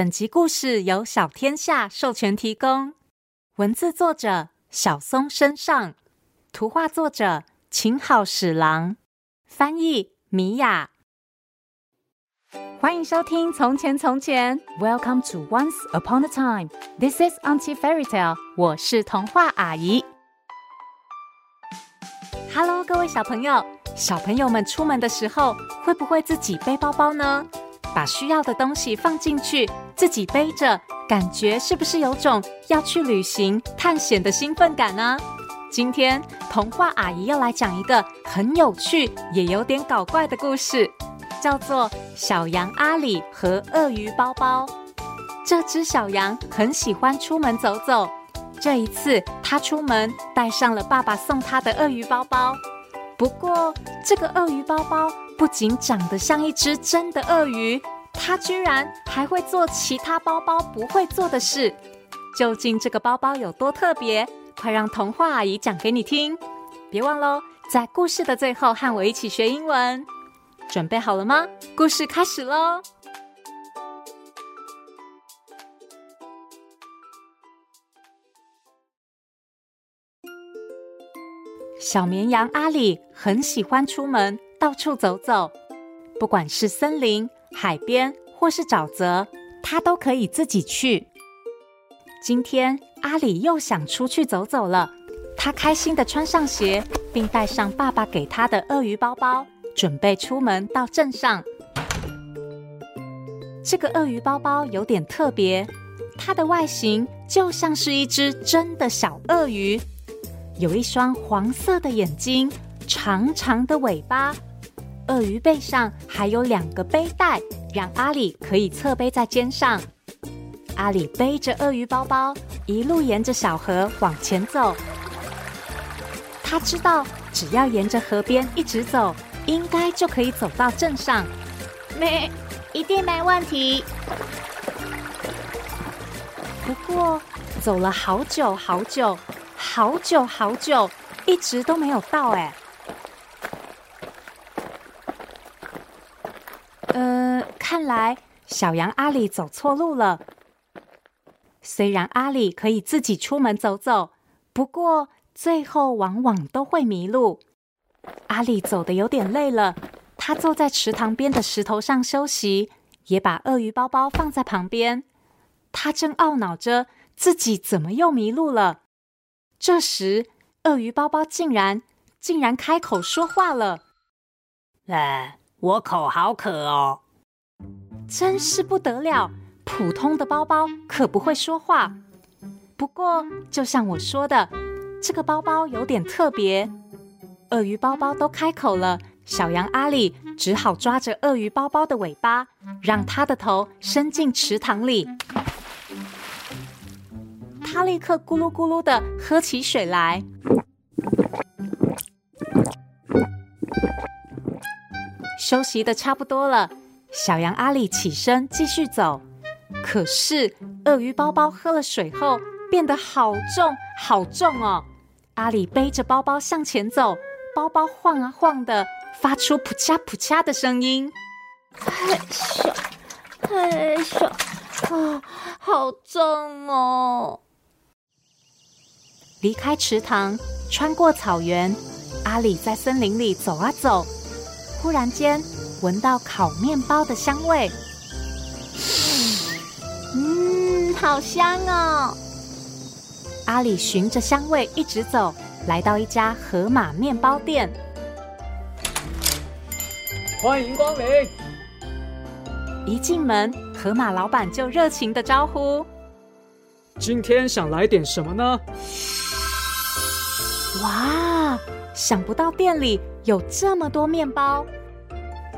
本集故事由小天下授权提供，文字作者小松身上，图画作者秦好史郎，翻译米雅。欢迎收听《从前从前》，Welcome to Once Upon a Time。This is Auntie Fairy Tale。我是童话阿姨。Hello，各位小朋友，小朋友们出门的时候会不会自己背包包呢？把需要的东西放进去，自己背着，感觉是不是有种要去旅行探险的兴奋感呢？今天童话阿姨要来讲一个很有趣也有点搞怪的故事，叫做《小羊阿里和鳄鱼包包》。这只小羊很喜欢出门走走，这一次它出门带上了爸爸送它的鳄鱼包包。不过，这个鳄鱼包包不仅长得像一只真的鳄鱼，它居然还会做其他包包不会做的事。究竟这个包包有多特别？快让童话阿姨讲给你听！别忘喽，在故事的最后和我一起学英文。准备好了吗？故事开始喽！小绵羊阿里很喜欢出门到处走走，不管是森林、海边或是沼泽，他都可以自己去。今天阿里又想出去走走了，他开心地穿上鞋，并带上爸爸给他的鳄鱼包包，准备出门到镇上。这个鳄鱼包包有点特别，它的外形就像是一只真的小鳄鱼。有一双黄色的眼睛，长长的尾巴，鳄鱼背上还有两个背带，让阿里可以侧背在肩上。阿里背着鳄鱼包包，一路沿着小河往前走。他知道，只要沿着河边一直走，应该就可以走到镇上。没，一定没问题。不过，走了好久好久。好久好久，一直都没有到哎。呃，看来小羊阿里走错路了。虽然阿里可以自己出门走走，不过最后往往都会迷路。阿里走得有点累了，他坐在池塘边的石头上休息，也把鳄鱼包包放在旁边。他正懊恼着自己怎么又迷路了。这时，鳄鱼包包竟然竟然开口说话了：“哎，我口好渴哦！”真是不得了，普通的包包可不会说话。不过，就像我说的，这个包包有点特别。鳄鱼包包都开口了，小羊阿里只好抓着鳄鱼包包的尾巴，让它的头伸进池塘里。它立刻咕噜咕噜地喝起水来。休息的差不多了，小羊阿里起身继续走。可是鳄鱼包包喝了水后变得好重好重哦！阿里背着包包向前走，包包晃啊晃的，发出扑嚓扑嚓的声音。太小，太小啊，好重哦！离开池塘，穿过草原，阿里在森林里走啊走，忽然间闻到烤面包的香味。嗯，好香哦！阿里循着香味一直走，来到一家河马面包店。欢迎光临！一进门，河马老板就热情的招呼：“今天想来点什么呢？”哇！想不到店里有这么多面包，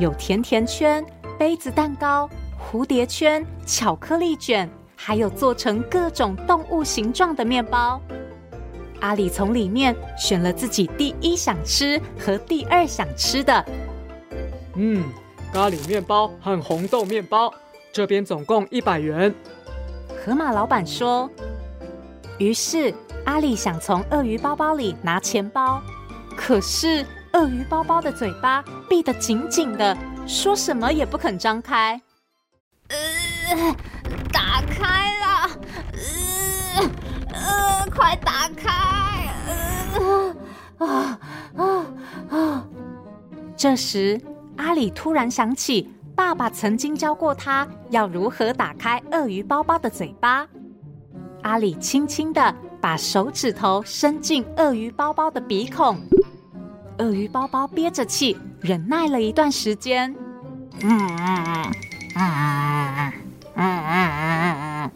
有甜甜圈、杯子蛋糕、蝴蝶圈、巧克力卷，还有做成各种动物形状的面包。阿里从里面选了自己第一想吃和第二想吃的。嗯，咖喱面包和红豆面包，这边总共一百元。河马老板说。于是。阿里想从鳄鱼包包里拿钱包，可是鳄鱼包包的嘴巴闭得紧紧的，说什么也不肯张开。呃，打开了，呃呃，快打开！呃啊啊啊！这时，阿里突然想起爸爸曾经教过他要如何打开鳄鱼包包的嘴巴。阿里轻轻的把手指头伸进鳄鱼包包的鼻孔，鳄鱼包包憋着气，忍耐了一段时间。嗯嗯嗯嗯嗯嗯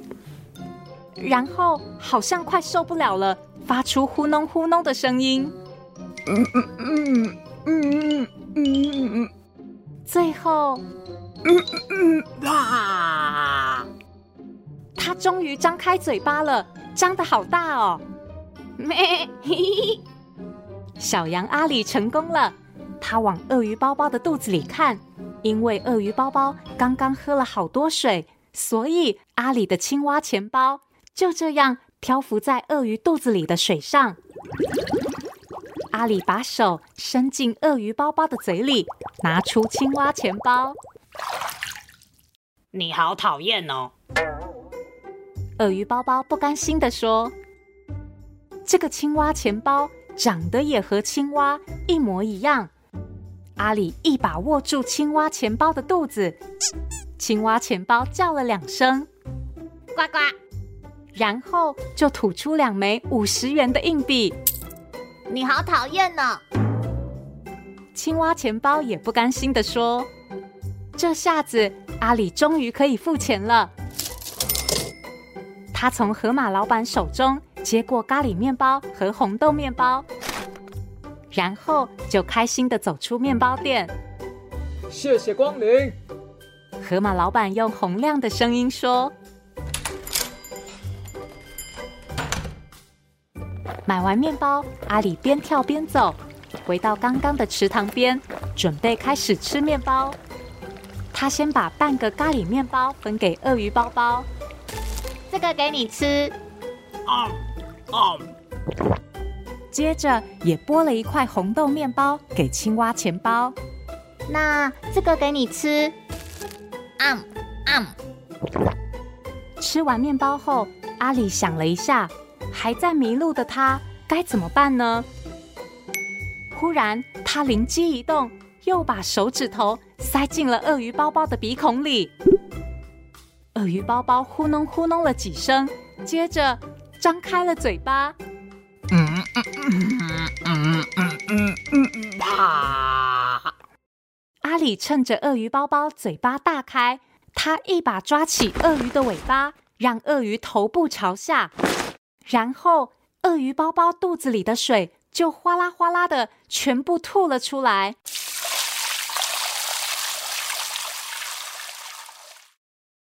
嗯，然后好像快受不了了，发出呼哝呼哝的声音。嗯嗯嗯嗯嗯嗯，最后，嗯嗯啊！他终于张开嘴巴了，张的好大哦！咩嘿嘿，小羊阿里成功了。他往鳄鱼包包的肚子里看，因为鳄鱼包包刚刚喝了好多水，所以阿里的青蛙钱包就这样漂浮在鳄鱼肚子里的水上。阿里把手伸进鳄鱼包包的嘴里，拿出青蛙钱包。你好讨厌哦！鳄鱼包包不甘心地说：“这个青蛙钱包长得也和青蛙一模一样。”阿里一把握住青蛙钱包的肚子，青蛙钱包叫了两声“呱呱”，然后就吐出两枚五十元的硬币。你好讨厌呢！青蛙钱包也不甘心的说：“这下子阿里终于可以付钱了。”他从河马老板手中接过咖喱面包和红豆面包，然后就开心的走出面包店。谢谢光临。河马老板用洪亮的声音说：“买完面包，阿里边跳边走，回到刚刚的池塘边，准备开始吃面包。他先把半个咖喱面包分给鳄鱼包包。”这个给你吃，啊啊！接着也剥了一块红豆面包给青蛙钱包。那这个给你吃，啊啊！吃完面包后，阿里想了一下，还在迷路的他该怎么办呢？忽然，他灵机一动，又把手指头塞进了鳄鱼包包的鼻孔里。鳄鱼包包呼弄呼弄了几声，接着张开了嘴巴。嗯嗯嗯嗯嗯嗯嗯啊！阿里趁着鳄鱼包包嘴巴大开，他一把抓起鳄鱼的尾巴，让鳄鱼头部朝下，然后鳄鱼包包肚子里的水就哗啦哗啦的全部吐了出来。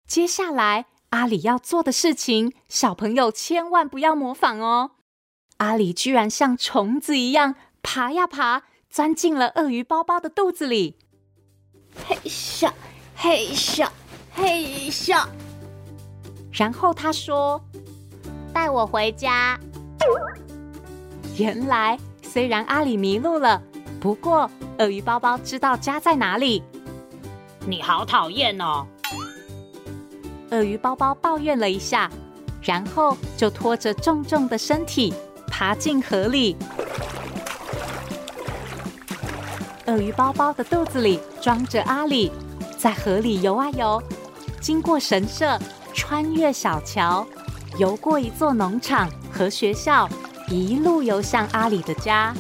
接下来，阿里要做的事情，小朋友千万不要模仿哦。阿里居然像虫子一样爬呀爬，钻进了鳄鱼包包的肚子里。嘿咻，嘿咻，嘿咻。然后他说：“带我回家。”原来，虽然阿里迷路了，不过鳄鱼包包知道家在哪里。你好讨厌哦！鳄鱼包包抱怨了一下，然后就拖着重重的身体爬进河里。鳄鱼包包的肚子里装着阿里，在河里游啊游，经过神社，穿越小桥，游过一座农场和学校，一路游向阿里的家。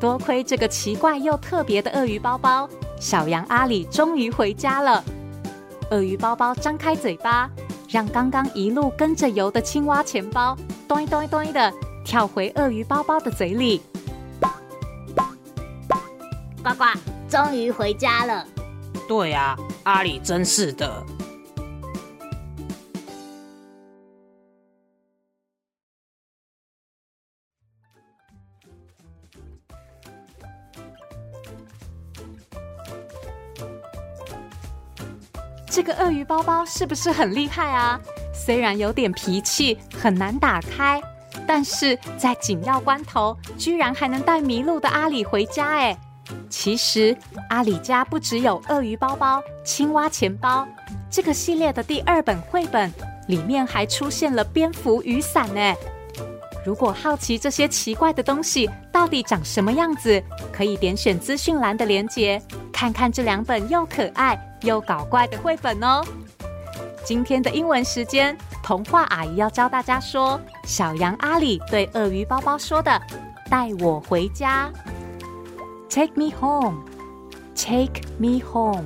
多亏这个奇怪又特别的鳄鱼包包，小羊阿里终于回家了。鳄鱼包包张开嘴巴，让刚刚一路跟着游的青蛙钱包“咚咚咚”的跳回鳄鱼包包的嘴里。呱呱，终于回家了。对啊，阿里真是的。这个鳄鱼包包是不是很厉害啊？虽然有点脾气，很难打开，但是在紧要关头，居然还能带迷路的阿里回家。哎，其实阿里家不只有鳄鱼包包、青蛙钱包，这个系列的第二本绘本里面还出现了蝙蝠雨伞呢。如果好奇这些奇怪的东西到底长什么样子，可以点选资讯栏的链接，看看这两本又可爱又搞怪的绘本哦。今天的英文时间，童话阿姨要教大家说小羊阿里对鳄鱼包包说的：“带我回家。” Take me home, take me home。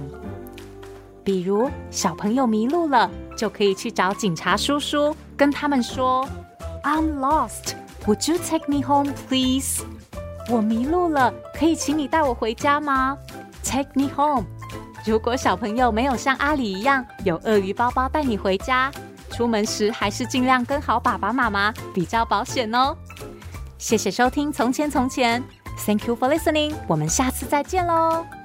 比如小朋友迷路了，就可以去找警察叔叔，跟他们说：“I'm lost. Would you take me home, please？” 我迷路了，可以请你带我回家吗？Take me home。如果小朋友没有像阿里一样有鳄鱼包包带你回家，出门时还是尽量跟好爸爸妈妈，比较保险哦。谢谢收听《从前从前》。Thank you for listening。我们下次再见喽。